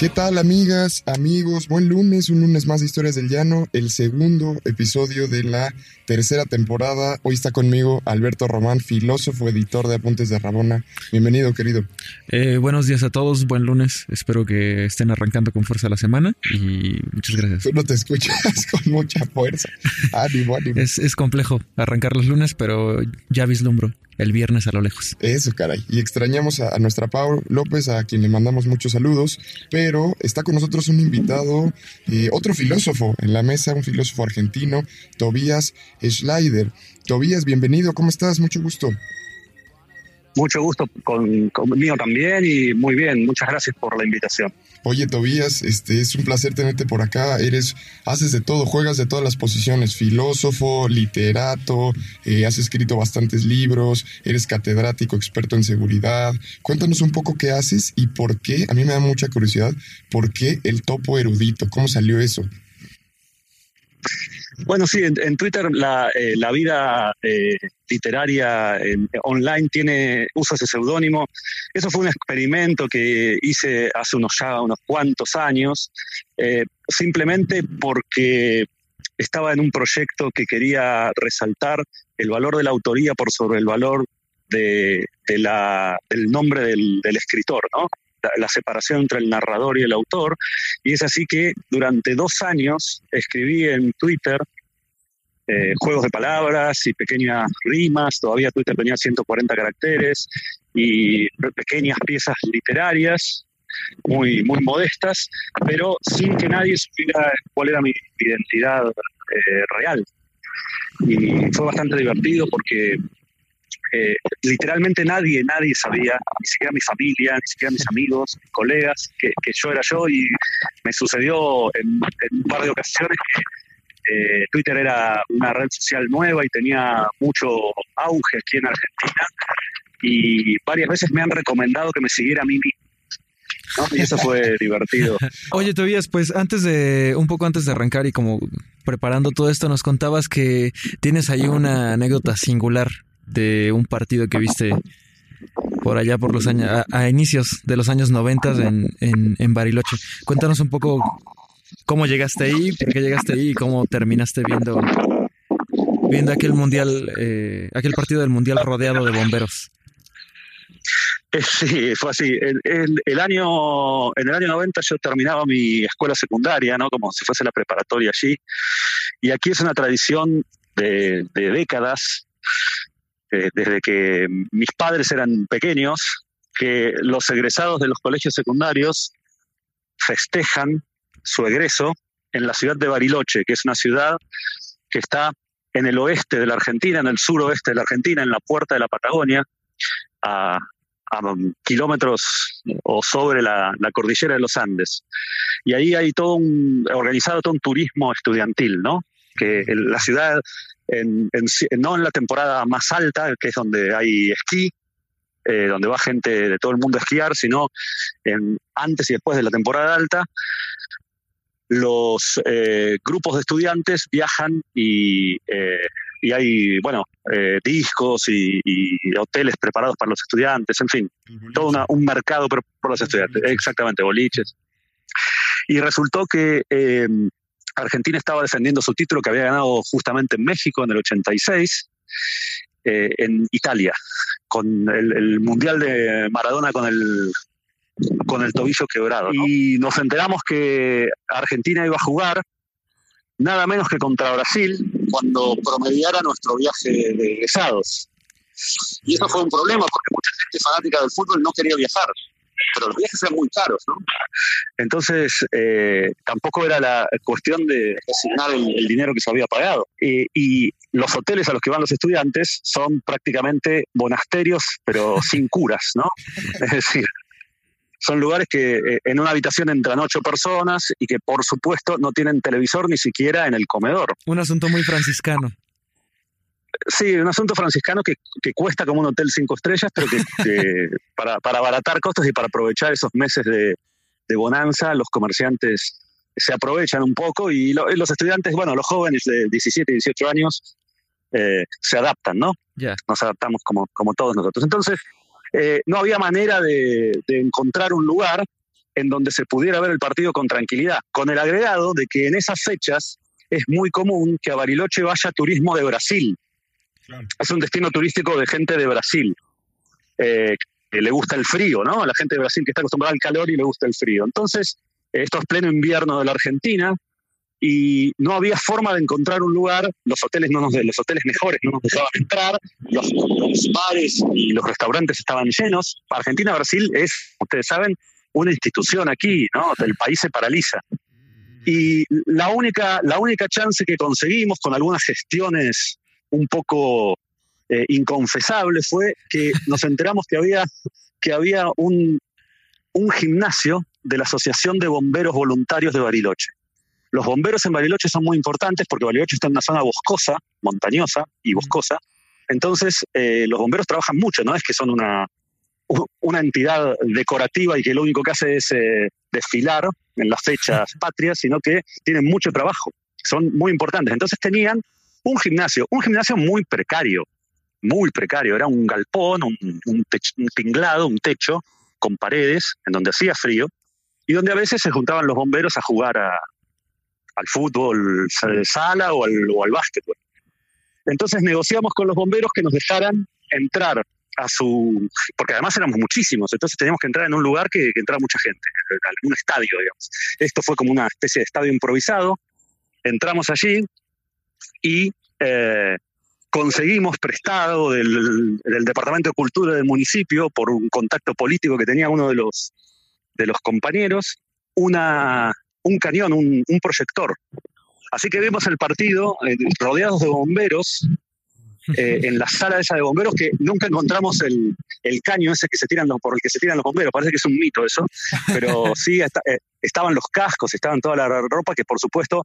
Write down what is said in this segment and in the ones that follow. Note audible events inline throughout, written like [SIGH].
¿Qué tal amigas, amigos? Buen lunes, un lunes más de Historias del Llano, el segundo episodio de la tercera temporada. Hoy está conmigo Alberto Román, filósofo, editor de Apuntes de Rabona. Bienvenido, querido. Eh, buenos días a todos, buen lunes. Espero que estén arrancando con fuerza la semana y muchas gracias. Tú no te escuchas [LAUGHS] con mucha fuerza. Ánimo, ánimo. Es, es complejo arrancar los lunes, pero ya vislumbro el viernes a lo lejos. Eso, caray. Y extrañamos a, nuestra Pau López, a quien le mandamos muchos saludos, pero está con nosotros un invitado, eh, otro filósofo en la mesa, un filósofo argentino, Tobías Schleider. Tobías, bienvenido, ¿cómo estás? Mucho gusto. Mucho gusto con, conmigo también y muy bien, muchas gracias por la invitación. Oye, Tobías, este es un placer tenerte por acá. Eres, haces de todo, juegas de todas las posiciones, filósofo, literato, eh, has escrito bastantes libros, eres catedrático, experto en seguridad. Cuéntanos un poco qué haces y por qué, a mí me da mucha curiosidad, ¿por qué el topo erudito? ¿Cómo salió eso? Bueno, sí, en, Twitter la, eh, la vida eh, literaria en- online tiene usa ese seudónimo. Eso fue un experimento que hice hace unos ya unos cuantos años, eh, simplemente porque estaba en un proyecto que quería resaltar el valor de la autoría por sobre el valor de, la, del nombre del escritor, ¿no? La, separación entre el narrador y el autor. Y es así que durante dos años escribí en Twitter eh, juegos de palabras y pequeñas rimas. Todavía Twitter tenía 140 caracteres y pe- pequeñas piezas literarias muy, muy modestas, pero sin que nadie supiera cuál era mi identidad eh, real. Y fue bastante divertido porque eh, literalmente nadie, nadie sabía, ni siquiera mi familia, ni siquiera mis amigos, mis colegas, que, que yo era yo y me sucedió en, en un par de ocasiones que eh, Twitter era una red social nueva y tenía mucho auge aquí en Argentina y varias veces me han recomendado que me siguiera a mí mismo. ¿no? Y eso fue [LAUGHS] divertido. Oye, Tobías, pues antes de, un poco antes de arrancar y como preparando todo esto, nos contabas que tienes ahí una anécdota singular de un partido que viste por allá por los años, a, a inicios de los años 90 en, en, en Bariloche. Cuéntanos un poco cómo llegaste ahí, por qué llegaste ahí y cómo terminaste viendo, viendo aquel mundial, eh, aquel partido del mundial rodeado de bomberos. Eh, Sí, fue así. El, el- año, en el año 90 yo terminaba mi escuela secundaria, ¿no? Como si fuese la preparatoria allí. Y aquí es una tradición de, de décadas, eh, desde que mis padres eran pequeños, que los egresados de los colegios secundarios festejan su egreso en la ciudad de Bariloche, que es una ciudad que está en el oeste de la Argentina, en el suroeste de la Argentina, en la puerta de la Patagonia, a, a kilómetros o sobre la, la cordillera de los Andes. Y ahí hay todo un, organizado todo un turismo estudiantil, ¿no? Que el- la ciudad, en- en ci- no en la temporada más alta, que es donde hay esquí, eh, donde va gente de todo el mundo a esquiar, sino en, antes y después de la temporada alta, los eh, grupos de estudiantes viajan y, eh, y hay, bueno, discos y, y hoteles preparados para los estudiantes, en fin, todo una- un mercado por, por los estudiantes, exactamente, boliches. Y resultó que Argentina estaba defendiendo su título que había ganado justamente en México en el 86, eh, en Italia, con el, el Mundial de Maradona con el con el tobillo quebrado. ¿no? Y nos enteramos que Argentina iba a jugar nada menos que contra Brasil cuando promediara nuestro viaje de egresados. Y eso fue un problema porque mucha gente fanática del fútbol no quería viajar, pero los viajes eran muy caros, ¿no? Entonces, eh, tampoco era la cuestión de asignar el, el dinero que se había pagado. Y, y los hoteles a los que van los estudiantes son prácticamente monasterios, pero [LAUGHS] sin curas, ¿no? Es decir, son lugares que eh, en una habitación entran ocho personas y que por supuesto no tienen televisor ni siquiera en el comedor. Un asunto muy franciscano. Sí, un asunto franciscano que, que cuesta como un hotel cinco estrellas, pero que, que [LAUGHS] para, para abaratar costos y para aprovechar esos meses de, de bonanza, los comerciantes se aprovechan un poco y, lo- y los estudiantes, bueno, los jóvenes de 17 y 18 años eh, se adaptan, ¿no? Ya. Nos adaptamos como, como todos nosotros. Entonces, eh, no había manera de, de encontrar un lugar en donde se pudiera ver el partido con tranquilidad, con el agregado de que en esas fechas es muy común que a Bariloche vaya turismo de Brasil. Es un destino turístico de gente de Brasil. eh, que le gusta el frío, ¿no? La gente de Brasil que está acostumbrada al calor y le gusta el frío. Entonces, esto es pleno invierno de la Argentina y no había forma de encontrar un lugar, los hoteles no nos los hoteles mejores no nos dejaban entrar, los, los bares y los restaurantes estaban llenos. Argentina Brasil es, ustedes saben, una institución aquí, ¿no? El país se paraliza. Y la única, la única chance que conseguimos con algunas gestiones un poco eh, inconfesables fue que nos enteramos que había, que había un, un gimnasio de la Asociación de Bomberos Voluntarios de Bariloche. Los bomberos en Bariloche son muy importantes porque Bariloche está en una zona boscosa, montañosa y boscosa. Entonces, eh, los bomberos trabajan mucho, no es que son una, una entidad decorativa y que lo único que hace es eh, desfilar en las fechas [LAUGHS] patrias, sino que tienen mucho trabajo, son muy importantes. Entonces tenían un gimnasio, un gimnasio muy precario, muy precario, era un galpón, un, un tech- un tinglado, un techo con paredes en donde hacía frío y donde a veces se juntaban los bomberos a jugar a- al fútbol sala o al, o al básquetbol. Entonces negociamos con los bomberos que nos dejaran entrar a su... porque además éramos muchísimos, entonces teníamos que entrar en un lugar que, que entrara mucha gente, en un estadio, digamos. Esto fue como una especie de estadio improvisado, entramos allí y eh, conseguimos prestado del, Departamento de Cultura del municipio, por un contacto político que tenía uno de los, de los compañeros, una, un cañón, un, un proyector. Así que vimos el partido eh, rodeados de bomberos eh, en la sala esa de bomberos que nunca encontramos el, el caño ese que se tiran los, por el que se tiran los bomberos. Parece que es un mito eso, pero sí está- eh, estaban los cascos, estaban toda la ropa que por supuesto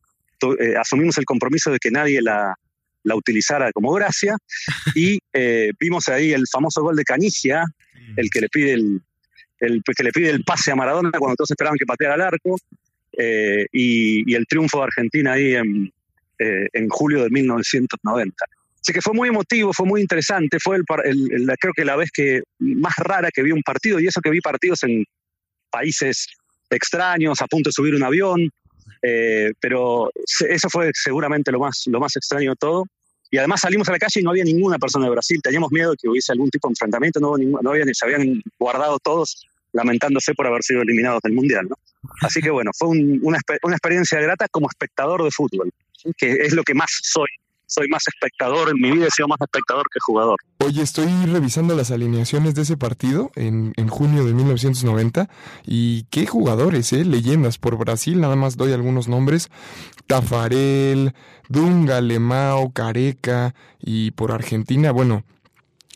eh, asumimos el compromiso de que nadie la, la utilizara como gracia [LAUGHS] y eh, vimos ahí el famoso gol de Canigia, el que le pide el, el que le pide el pase a Maradona cuando todos esperaban que pateara al arco eh, y, y el triunfo de Argentina ahí en, eh, en julio de 1990. Así que fue muy emotivo, fue muy interesante, fue el, par- el- el- creo que la vez que más rara que vi un partido, y eso que vi partidos en países extraños, a punto de subir un avión, eh, pero eso fue seguramente lo más, lo más extraño de todo. Y además salimos a la calle y no había ninguna persona de Brasil, teníamos miedo de que hubiese algún tipo de enfrentamiento, no, no había, se habían guardado todos lamentándose por haber sido eliminados del Mundial. ¿no? Así que bueno, fue un- una, una experiencia grata como espectador de fútbol, que es lo que más soy. Soy más espectador, en mi vida he sido más espectador que jugador. Oye, estoy revisando las alineaciones de ese partido en, en junio de 1990 y qué jugadores, ¿eh? Leyendas por Brasil, nada más doy algunos nombres. Tafarel, Dunga, Lemao, Careca y por Argentina, bueno,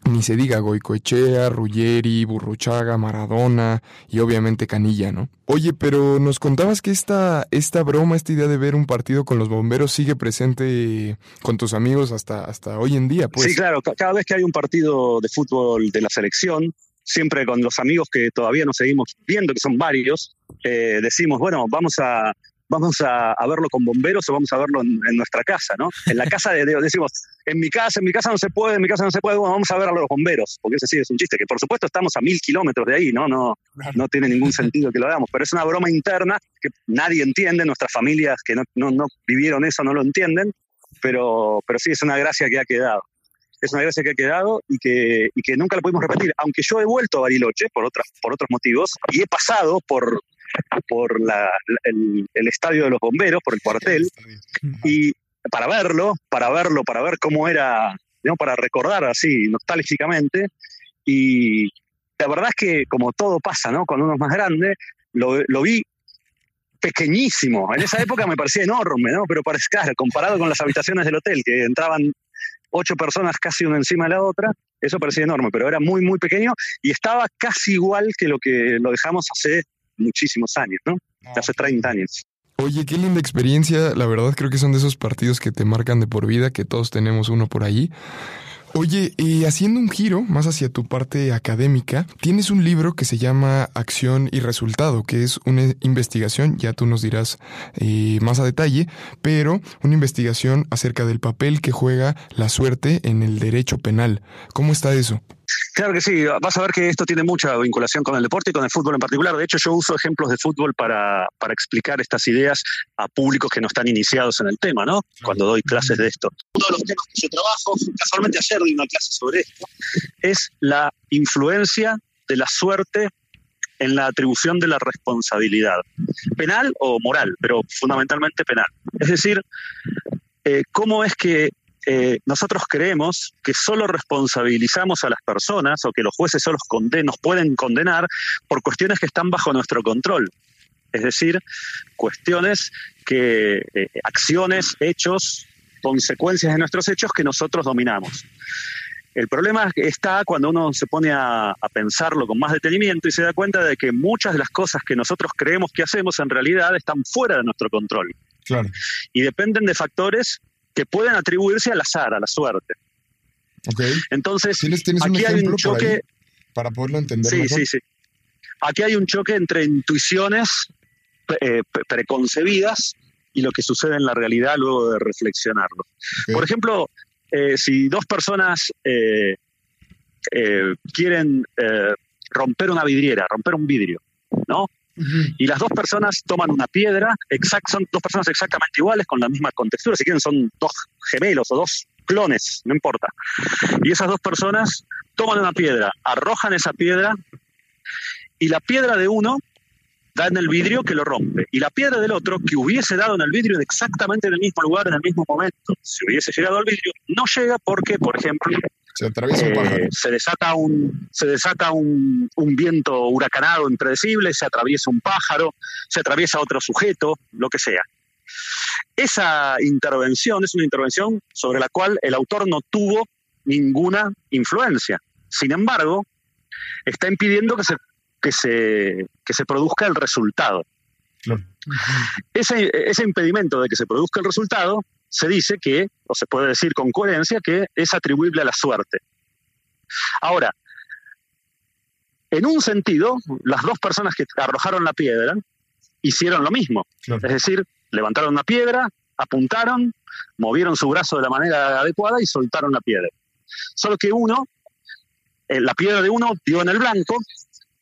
ni se diga Goicoechea, Ruggeri, Burruchaga, Maradona y obviamente Canilla, ¿no? Oye, pero nos contabas que esta, esta broma, esta idea de ver un partido con los bomberos sigue presente con tus amigos hasta, hasta hoy en día, pues. Sí, claro, ca- cada vez que hay un partido de fútbol de la selección, siempre con los amigos que todavía nos seguimos viendo, que son varios, eh, decimos, bueno, vamos a vamos a, a verlo con bomberos o vamos a verlo en, en nuestra casa, ¿no? En la casa de, de- decimos, en mi casa, en mi casa no se puede, en mi casa no se puede, bueno, vamos a ver a los bomberos, porque ese sí es un chiste, que por supuesto estamos a mil kilómetros de ahí, ¿no? No, no tiene ningún sentido que lo hagamos, pero es una broma interna que nadie entiende, nuestras familias que no, no, no vivieron eso no lo entienden, pero, pero sí es una gracia que ha quedado. Es una gracia que ha quedado y que, y que nunca la pudimos repetir. Aunque yo he vuelto a Bariloche por, otras, por otros motivos y he pasado por, por la- el, el estadio de los bomberos, por el cuartel, y para verlo, para verlo, para ver cómo era, digamos, para recordar así nostálgicamente. Y la verdad es que como todo pasa, ¿no? Cuando uno es más grande, lo, lo vi pequeñísimo. En esa época me parecía enorme, ¿no? Pero para claro, comparado con las habitaciones del hotel, que entraban ocho personas casi una encima de la otra, eso parecía enorme, pero era muy, muy pequeño y estaba casi igual que lo que lo dejamos hace muchísimos años, ¿no? Hace 30 años. Oye, qué linda experiencia. La verdad creo que son de esos partidos que te marcan de por vida, que todos tenemos uno por allí. Oye, y haciendo un giro más hacia tu parte académica, tienes un libro que se llama Acción y Resultado, que es una investigación, ya tú nos dirás eh, más a detalle, pero una investigación acerca del papel que juega la suerte en el derecho penal. ¿Cómo está eso? Claro que sí, vas a ver que esto tiene mucha vinculación con el deporte y con el fútbol en particular. De hecho, yo uso ejemplos de fútbol para, para explicar estas ideas a públicos que no están iniciados en el tema, ¿no? Cuando doy clases de esto. Uno de los temas que yo trabajo, casualmente ayer di una clase sobre esto, es la influencia de la suerte en la atribución de la responsabilidad, penal o moral, pero fundamentalmente penal. Es decir, eh, cómo es que eh, nosotros creemos que solo responsabilizamos a las personas o que los jueces solo nos pueden condenar por cuestiones que están bajo nuestro control. Es decir, cuestiones que, eh, acciones, hechos, consecuencias de nuestros hechos que nosotros dominamos. El problema está cuando uno se pone a, a, pensarlo con más detenimiento y se da cuenta de que muchas de las cosas que nosotros creemos que hacemos en realidad están fuera de nuestro control. Claro. Y dependen de factores que pueden atribuirse al azar, a la suerte. Okay. Entonces, ¿Tienes, tienes aquí un hay un choque. para poderlo entender. Sí, mejor? sí, sí. Aquí hay un choque entre intuiciones eh, preconcebidas y lo que sucede en la realidad luego de reflexionarlo. Okay. Por ejemplo, eh, si dos personas eh, quieren romper una vidriera, romper un vidrio, ¿no? Y las dos personas toman una piedra, exact, son dos personas exactamente iguales, con la misma contextura, si quieren son dos gemelos o dos clones, no importa. Y esas dos personas toman una piedra, arrojan esa piedra y la piedra de uno da en el vidrio que lo rompe. Y la piedra del otro, que hubiese dado en el vidrio en exactamente en el mismo lugar, en el mismo momento, si hubiese llegado al vidrio, no llega porque, por ejemplo, se atraviesa un pájaro. Eh, se desata, un, se desata un, un, viento huracanado impredecible, se atraviesa un pájaro, se atraviesa otro sujeto, lo que sea. Esa intervención es una intervención sobre la cual el autor no tuvo ninguna influencia. Sin embargo, está impidiendo que se, que se, que se produzca el resultado. Claro. Ese, ese impedimento de que se produzca el resultado se dice que, o se puede decir con coherencia, que es atribuible a la suerte. Ahora, en un sentido, las dos personas que arrojaron la piedra hicieron lo mismo. Claro. Es decir, levantaron una piedra, apuntaron, movieron su brazo de la manera adecuada y soltaron la piedra. Solo que uno, eh, la piedra de uno dio en el blanco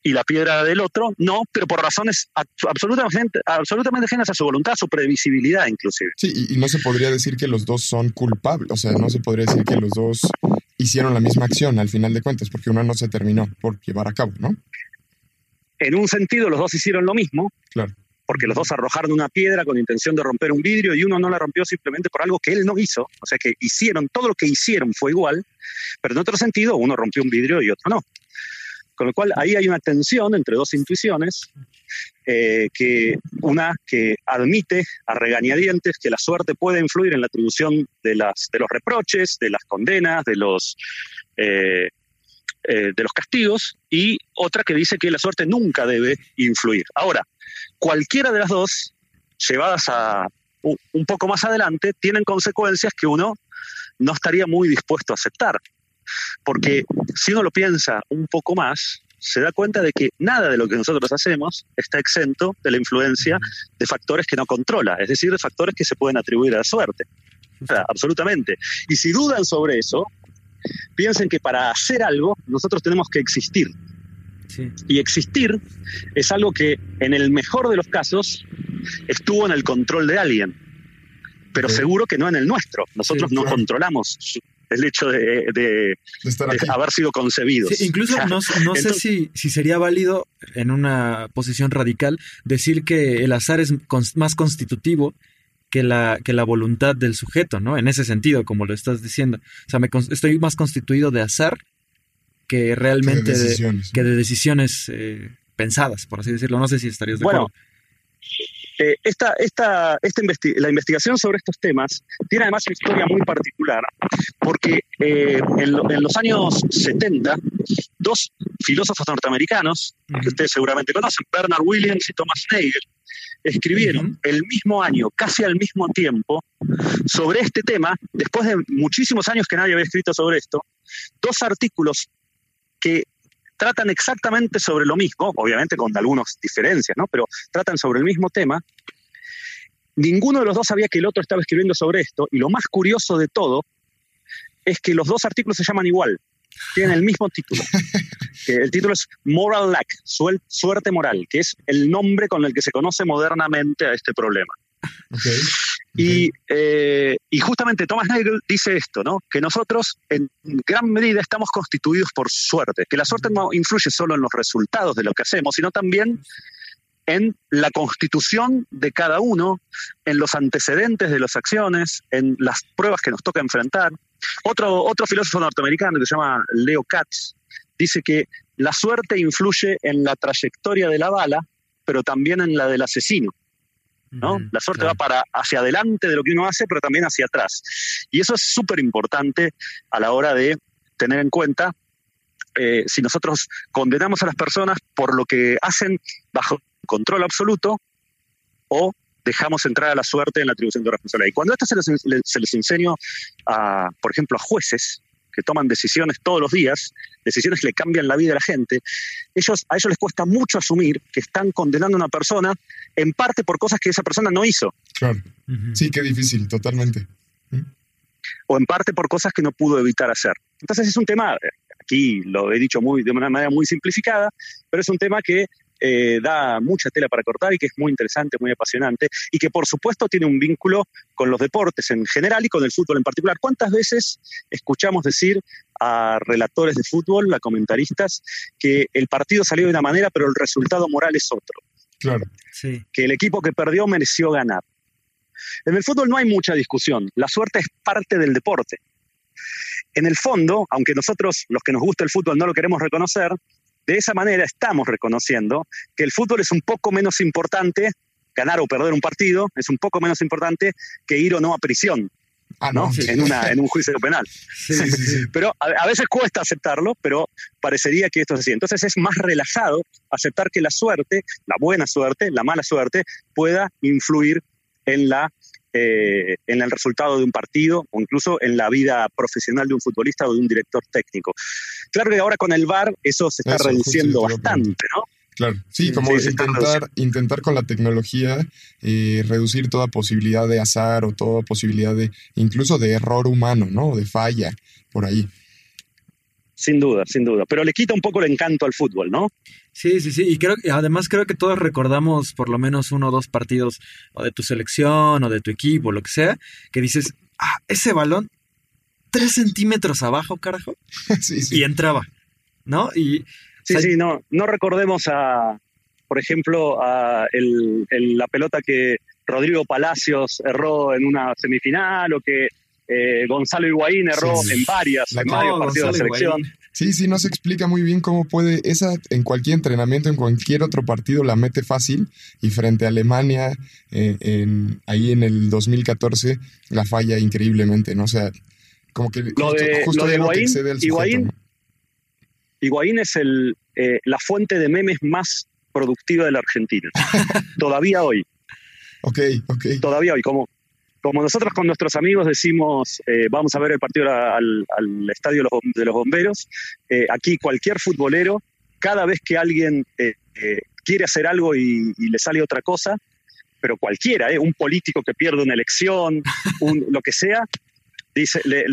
y la piedra del otro no, pero por razones absolutamente, absolutamente ajenas a su voluntad, a su previsibilidad inclusive. Sí, y, y, no se podría decir que los dos son culpables, o sea, no se podría decir que los dos hicieron la misma acción al final de cuentas, porque uno no se terminó por llevar a cabo, ¿no? En un sentido, los dos hicieron lo mismo, claro. porque los dos arrojaron una piedra con intención de romper un vidrio y uno no la rompió simplemente por algo que él no hizo, o sea que hicieron, todo lo que hicieron fue igual, pero en otro sentido, uno rompió un vidrio y otro no. Con lo cual ahí hay una tensión entre dos intuiciones, eh, que una que admite a regañadientes que la suerte puede influir en la atribución de, las, de los reproches, de las condenas, de los, eh, eh, de los castigos, y otra que dice que la suerte nunca debe influir. Ahora, cualquiera de las dos, llevadas a un poco más adelante, tienen consecuencias que uno no estaría muy dispuesto a aceptar. Porque si uno lo piensa un poco más, se da cuenta de que nada de lo que nosotros hacemos está exento de la influencia de factores que no controla, es decir, de factores que se pueden atribuir a la suerte. O sea, absolutamente. Y si dudan sobre eso, piensen que para hacer algo nosotros tenemos que existir. Sí. Y existir es algo que en el mejor de los casos estuvo en el control de alguien, pero sí. seguro que no en el nuestro. Nosotros sí, no claro. controlamos el hecho de, de, de, de haber sido concebidos. Sí, incluso o sea, no, no entonces, sé si, si, sería válido en una posición radical decir que el azar es más constitutivo que la, que la voluntad del sujeto, ¿no? En ese sentido, como lo estás diciendo. O sea, me, estoy más constituido de azar que realmente que de decisiones, que de decisiones eh, pensadas, por así decirlo. No sé si estarías de bueno, acuerdo. Eh, esta, esta, esta la investigación sobre estos temas tiene además una historia muy particular, porque eh, en, los años 70, dos filósofos norteamericanos, que ustedes seguramente conocen, Bernard Williams y Thomas Nagel, escribieron el mismo año, casi al mismo tiempo, sobre este tema, después de muchísimos años que nadie había escrito sobre esto, dos artículos que tratan exactamente sobre lo mismo, obviamente con algunas diferencias, ¿no? Pero tratan sobre el mismo tema. Ninguno de los dos sabía que el otro estaba escribiendo sobre esto, y lo más curioso de todo es que los dos artículos se llaman igual, tienen el mismo título. [LAUGHS] el título es Moral Lack, suerte moral, que es el nombre con el que se conoce modernamente a este problema. Y, eh, y, justamente Thomas Nagel dice esto, ¿no? que nosotros en gran medida estamos constituidos por suerte, que la suerte no influye solo en los resultados de lo que hacemos, sino también en la constitución de cada uno, en los antecedentes de las acciones, en las pruebas que nos toca enfrentar. Otro, otro filósofo norteamericano que se llama Leo Katz dice que la suerte influye en la trayectoria de la bala, pero también en la del asesino. ¿No? la suerte va para hacia adelante de lo que uno hace, pero también hacia atrás. Y eso es súper importante a la hora de tener en cuenta eh, si nosotros condenamos a las personas por lo que hacen bajo control absoluto o dejamos entrar a la suerte en la atribución de responsabilidad. Y cuando esto se les, se les enseño, a, por ejemplo, a jueces que toman decisiones todos los días, decisiones que le cambian la vida a la gente, ellos, a ellos les cuesta mucho asumir que están condenando a una persona en parte por cosas que esa persona no hizo. Claro. Sí, qué difícil, totalmente. O en parte por cosas que no pudo evitar hacer. Entonces es un tema, aquí lo he dicho muy, de una manera muy simplificada, pero es un tema que eh, da mucha tela para cortar y que es muy interesante, muy apasionante y que por supuesto tiene un vínculo con los deportes en general y con el fútbol en particular. ¿Cuántas veces escuchamos decir a relatores de fútbol, a comentaristas, que el partido salió de una manera pero el resultado moral es otro? Claro. Sí. Que el equipo que perdió mereció ganar. En el fútbol no hay mucha discusión, la suerte es parte del deporte. En el fondo, aunque nosotros, los que nos gusta el fútbol, no lo queremos reconocer, de esa manera estamos reconociendo que el fútbol es un poco menos importante, ganar o perder un partido, es un poco menos importante que ir o no a prisión. Ah, no, en, una, en un juicio penal. [LAUGHS] pero a, veces cuesta aceptarlo, pero parecería que esto es así. Entonces es más relajado aceptar que la suerte, la buena suerte, la mala suerte, pueda influir en la eh, en el resultado de un partido o incluso en la vida profesional de un futbolista o de un director técnico. Claro que ahora con el VAR eso se está reduciendo bastante, ¿no? Claro, sí, como intentar, intentar con la tecnología eh, reducir toda posibilidad de azar o toda posibilidad de incluso de error humano, ¿no? De falla por ahí. Sin duda, sin duda. Pero le quita un poco el encanto al fútbol, ¿no? Sí, sí, sí. Y creo además creo que todos recordamos por lo menos uno o dos partidos o de tu selección o de tu equipo, lo que sea, que dices, ah, ese balón, tres centímetros abajo, carajo. [LAUGHS] sí, sí. Y entraba, ¿no? Y. Sí, sí, no, no recordemos a, por ejemplo, a la pelota que Rodrigo Palacios erró en una semifinal o que eh, Gonzalo Higuaín erró en varias, en varios partidos de selección. Sí, sí, no se explica muy bien cómo puede, esa en cualquier entrenamiento, en cualquier otro partido la mete fácil y frente a Alemania, eh, en, ahí en el 2014, la falla increíblemente, ¿no? O sea, como que lo de, justo, lo Higuaín, Higuaín, es el, eh, la fuente de memes más productiva de la Argentina. [LAUGHS] Todavía hoy. Ok, ok. Todavía hoy, como, como nosotros con nuestros amigos decimos, eh, vamos a ver el partido al, estadio de los bomberos, eh, aquí cualquier futbolero, cada vez que alguien eh, quiere hacer algo y, le sale otra cosa, pero cualquiera, un político que pierde una elección, [LAUGHS] lo que sea, dice, le,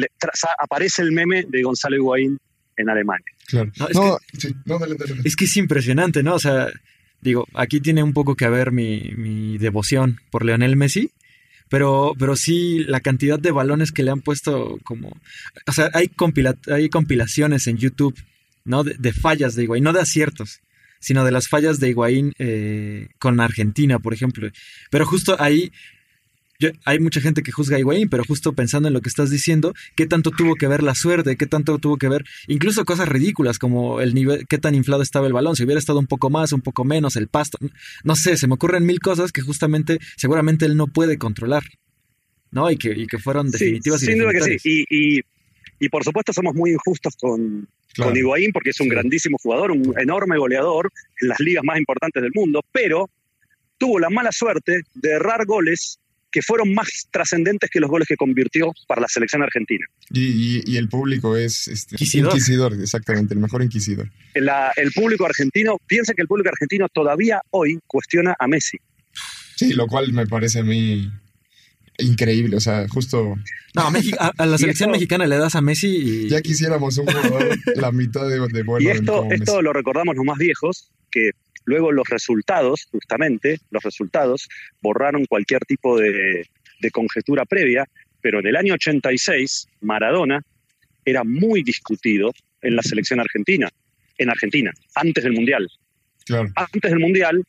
aparece el meme de Gonzalo Higuaín en Alemania. Claro. es, que, es, impresionante, ¿no? O sea, digo, aquí tiene un poco que ver mi, mi devoción por Leonel Messi, pero, pero sí, la cantidad de balones que le han puesto como... O sea, hay, hay compilaciones en YouTube, ¿no? De, fallas de Higuaín, no de aciertos, sino de las fallas de Higuaín eh, con Argentina, por ejemplo. Pero justo ahí, hay mucha gente que juzga a Higuaín, pero justo pensando en lo que estás diciendo, ¿qué tanto tuvo que ver la suerte? ¿Qué tanto tuvo que ver incluso cosas ridículas como el nivel, qué tan inflado estaba el balón? Si hubiera estado un poco más, un poco menos, el pasto. No sé, se me ocurren mil cosas que justamente, seguramente él no puede controlar. ¿No? Y que, y que fueron definitivas y Sin duda que sí. Y, y, por supuesto somos muy injustos con, con Higuaín porque es un grandísimo jugador, un enorme goleador en las ligas más importantes del mundo, pero tuvo la mala suerte de errar goles que fueron más trascendentes que los goles que convirtió para la selección argentina. Y, el público es este, inquisidor. exactamente, el mejor inquisidor. el público argentino, piensa que el público argentino todavía hoy cuestiona a Messi. Sí, lo cual me parece a mí increíble, o sea, justo... No, a, la [LAUGHS] selección mexicana le das a Messi y... Ya quisiéramos un jugador la mitad de, de bueno. Y esto, esto lo recordamos los más viejos, que Luego los resultados, justamente, los resultados borraron cualquier tipo de, conjetura previa, pero en el año 86 Maradona era muy discutido en la selección argentina, en Argentina, antes del Mundial. Antes del Mundial,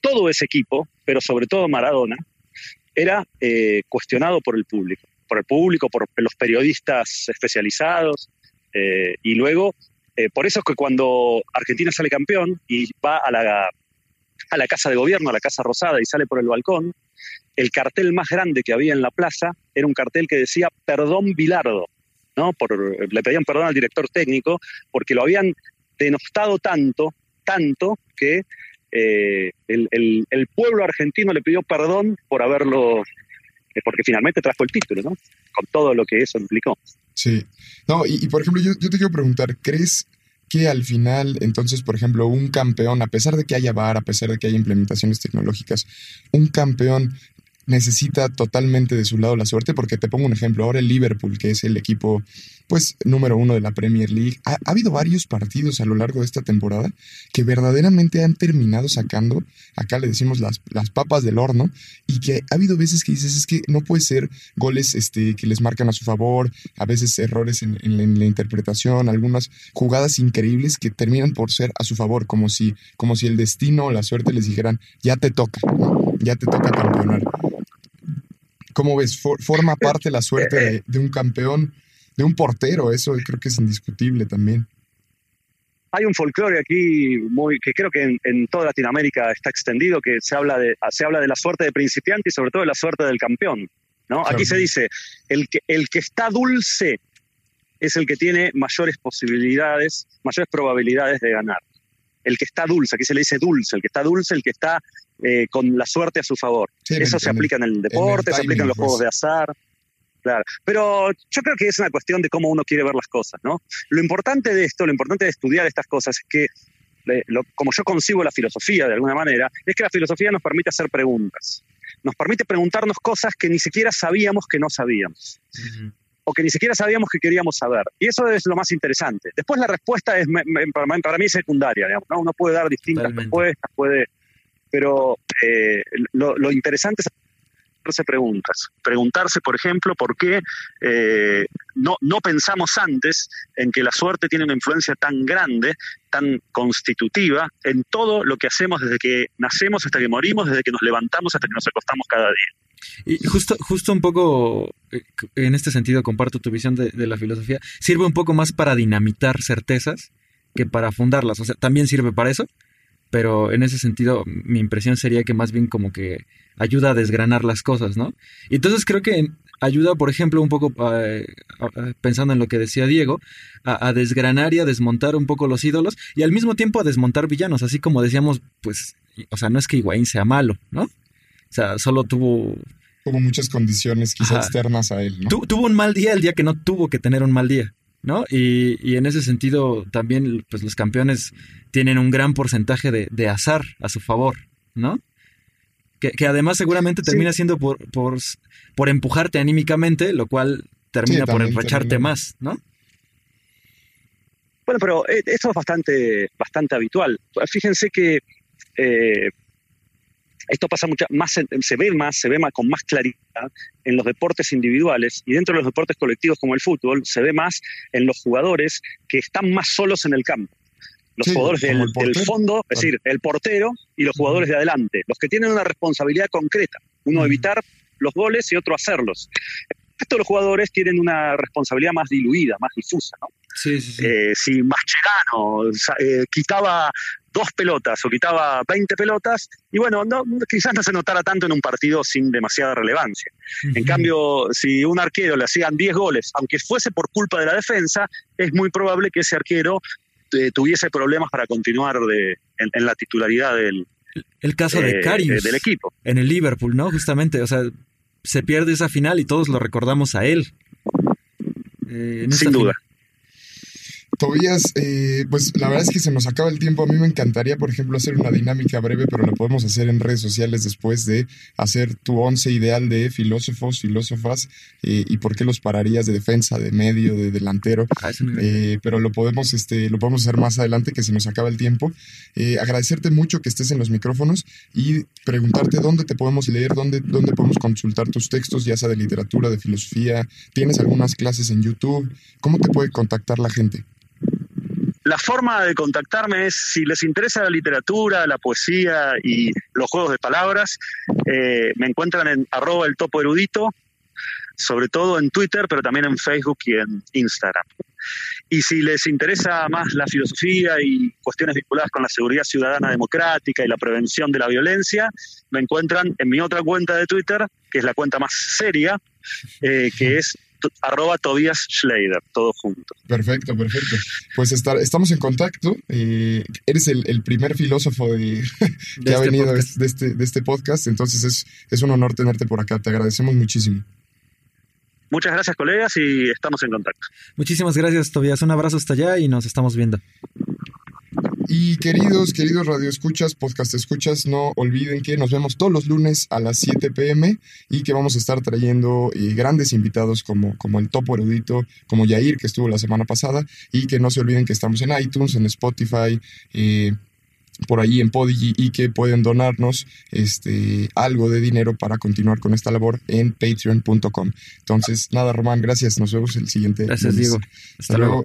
todo ese equipo, pero sobre todo Maradona, era eh, cuestionado por el público, por el público, por los periodistas especializados, eh, y luego eh, por eso es que cuando Argentina sale campeón y va a la, a la Casa de Gobierno, a la Casa Rosada y sale por el balcón, el cartel más grande que había en la plaza era un cartel que decía Perdón Bilardo. ¿no? Le pedían perdón al director técnico porque lo habían denostado tanto, tanto que eh, el, pueblo argentino le pidió perdón por haberlo, porque finalmente trajo el título, ¿no? Con todo lo que eso implicó. Sí. No, y, por ejemplo, yo, yo, te quiero preguntar, ¿crees que al final, entonces, por ejemplo, un campeón, a pesar de que haya VAR, a pesar de que haya implementaciones tecnológicas, un campeón necesita totalmente de su lado la suerte, porque te pongo un ejemplo, ahora el Liverpool, que es el equipo, pues, número uno de la Premier League, ha, habido varios partidos a lo largo de esta temporada que verdaderamente han terminado sacando, acá le decimos las, las papas del horno, y que ha habido veces que dices, es que no puede ser goles este, que les marcan a su favor, a veces errores en, la, interpretación, algunas jugadas increíbles que terminan por ser a su favor, como si, como si el destino o la suerte les dijeran, ya te toca, ya te toca campeonar. ¿Cómo ves? forma parte la suerte [LAUGHS] de, un campeón, de un portero, eso creo que es indiscutible también. Hay un folclore aquí muy que creo que en, toda Latinoamérica está extendido, que se habla, de, se habla de la suerte de principiante y sobre todo de la suerte del campeón. ¿no? Aquí se dice, el que, el que está dulce es el que tiene mayores posibilidades, mayores probabilidades de ganar. El que está dulce, aquí se le dice dulce, el que está dulce, el que está eh, con la suerte a su favor. Eso se aplica en el deporte, se aplica en los juegos pues. de azar. Claro. Pero yo creo que es una cuestión de cómo uno quiere ver las cosas, ¿no? Lo importante de esto, lo importante de estudiar estas cosas es que, como yo concibo la filosofía de alguna manera, es que la filosofía nos permite hacer preguntas. Nos permite preguntarnos cosas que ni siquiera sabíamos que no sabíamos. O que ni siquiera sabíamos que queríamos saber. Y eso es lo más interesante. Después la respuesta es, para mí es secundaria, ¿no? Uno puede dar distintas respuestas, puede pero eh, lo, interesante es hacerse preguntas. Preguntarse, por ejemplo, por qué eh, no, no pensamos antes en que la suerte tiene una influencia tan grande, tan constitutiva, en todo lo que hacemos desde que nacemos hasta que morimos, desde que nos levantamos hasta que nos acostamos cada día. Y justo, justo un poco eh, en este sentido comparto tu visión de, de, la filosofía. Sirve un poco más para dinamitar certezas que para fundarlas. O sea, también sirve para eso, pero en ese sentido mi impresión sería que más bien como que ayuda a desgranar las cosas, ¿no? Y entonces creo que ayuda, por ejemplo, un poco, eh, pensando en lo que decía Diego, a, desgranar y a desmontar un poco los ídolos y al mismo tiempo a desmontar villanos, así como decíamos, pues, o sea, no es que Higuaín sea malo, ¿no? O sea, solo tuvo... Tuvo muchas condiciones quizás externas a él, ¿no? tuvo un mal día el día que no tuvo que tener un mal día. ¿no? Y, y, en ese sentido también pues los campeones tienen un gran porcentaje de, de azar a su favor, ¿no? Que, que además seguramente termina siendo por, por, por, empujarte anímicamente, lo cual termina por enracharte más, ¿no? Bueno, pero eh, esto es bastante, bastante habitual. Fíjense que eh, esto pasa mucho, más, se ve más, se ve más con más claridad en los deportes individuales y dentro de los deportes colectivos como el fútbol se ve más en los jugadores que están más solos en el campo. Los jugadores del, fondo, es decir, el portero y los jugadores de adelante, los que tienen una responsabilidad concreta. Uno, evitar los goles y otro hacerlos. Estos los jugadores tienen una responsabilidad más diluida, más difusa. ¿no? Sí, sí, sí. Eh, si Mascherano eh, quitaba dos pelotas o quitaba 20 pelotas, y bueno, no, quizás no se notara tanto en un partido sin demasiada relevancia. En cambio, si un arquero le hacían 10 goles, aunque fuese por culpa de la defensa, es muy probable que ese arquero tuviese problemas para continuar de, en, la titularidad del, el caso de Carius del equipo. En el Liverpool, ¿no? Justamente, o sea, se pierde esa final y todos lo recordamos a él. Sin duda. Tobías, eh, pues la verdad es que se nos acaba el tiempo. A mí me encantaría, por ejemplo, hacer una dinámica breve, pero lo podemos hacer en redes sociales después de hacer tu once ideal de filósofos, filósofas eh, y por qué los pararías de defensa, de medio, de delantero. Ah, eh, pero lo podemos, este, lo podemos hacer más adelante, que se nos acaba el tiempo. agradecerte mucho que estés en los micrófonos y preguntarte dónde te podemos leer, dónde, dónde podemos consultar tus textos, ya sea de literatura, de filosofía. ¿Tienes algunas clases en YouTube? ¿Cómo te puede contactar la gente? La forma de contactarme es, si les interesa la literatura, la poesía y los juegos de palabras, eh, me encuentran en arroba el topo erudito, sobre todo en Twitter, pero también en Facebook y en Instagram. Y si les interesa más la filosofía y cuestiones vinculadas con la seguridad ciudadana democrática y la prevención de la violencia, me encuentran en mi otra cuenta de Twitter, que es la cuenta más seria, eh, que es arroba Tobias Schleider, todo junto. Perfecto, perfecto. Pues estar, estamos en contacto. Eh, eres el, primer filósofo de, [LAUGHS] que ha este venido de, este, de este podcast, entonces es, es un honor tenerte por acá. Te agradecemos muchísimo. Muchas gracias, colegas, y estamos en contacto. Muchísimas gracias, Tobias. Un abrazo hasta allá y nos estamos viendo. Y queridos, queridos radioescuchas, podcast escuchas, no olviden que nos vemos todos los lunes a las 7 pm y que vamos a estar trayendo eh, grandes invitados como, como el Topo Erudito, como Yair, que estuvo la semana pasada, y que no se olviden que estamos en iTunes, en Spotify, eh, por ahí en Podigy y que pueden donarnos este, algo de dinero para continuar con esta labor en patreon.com. Entonces, nada, Román, gracias. Nos vemos el siguiente. Gracias, Diego. Hasta, luego.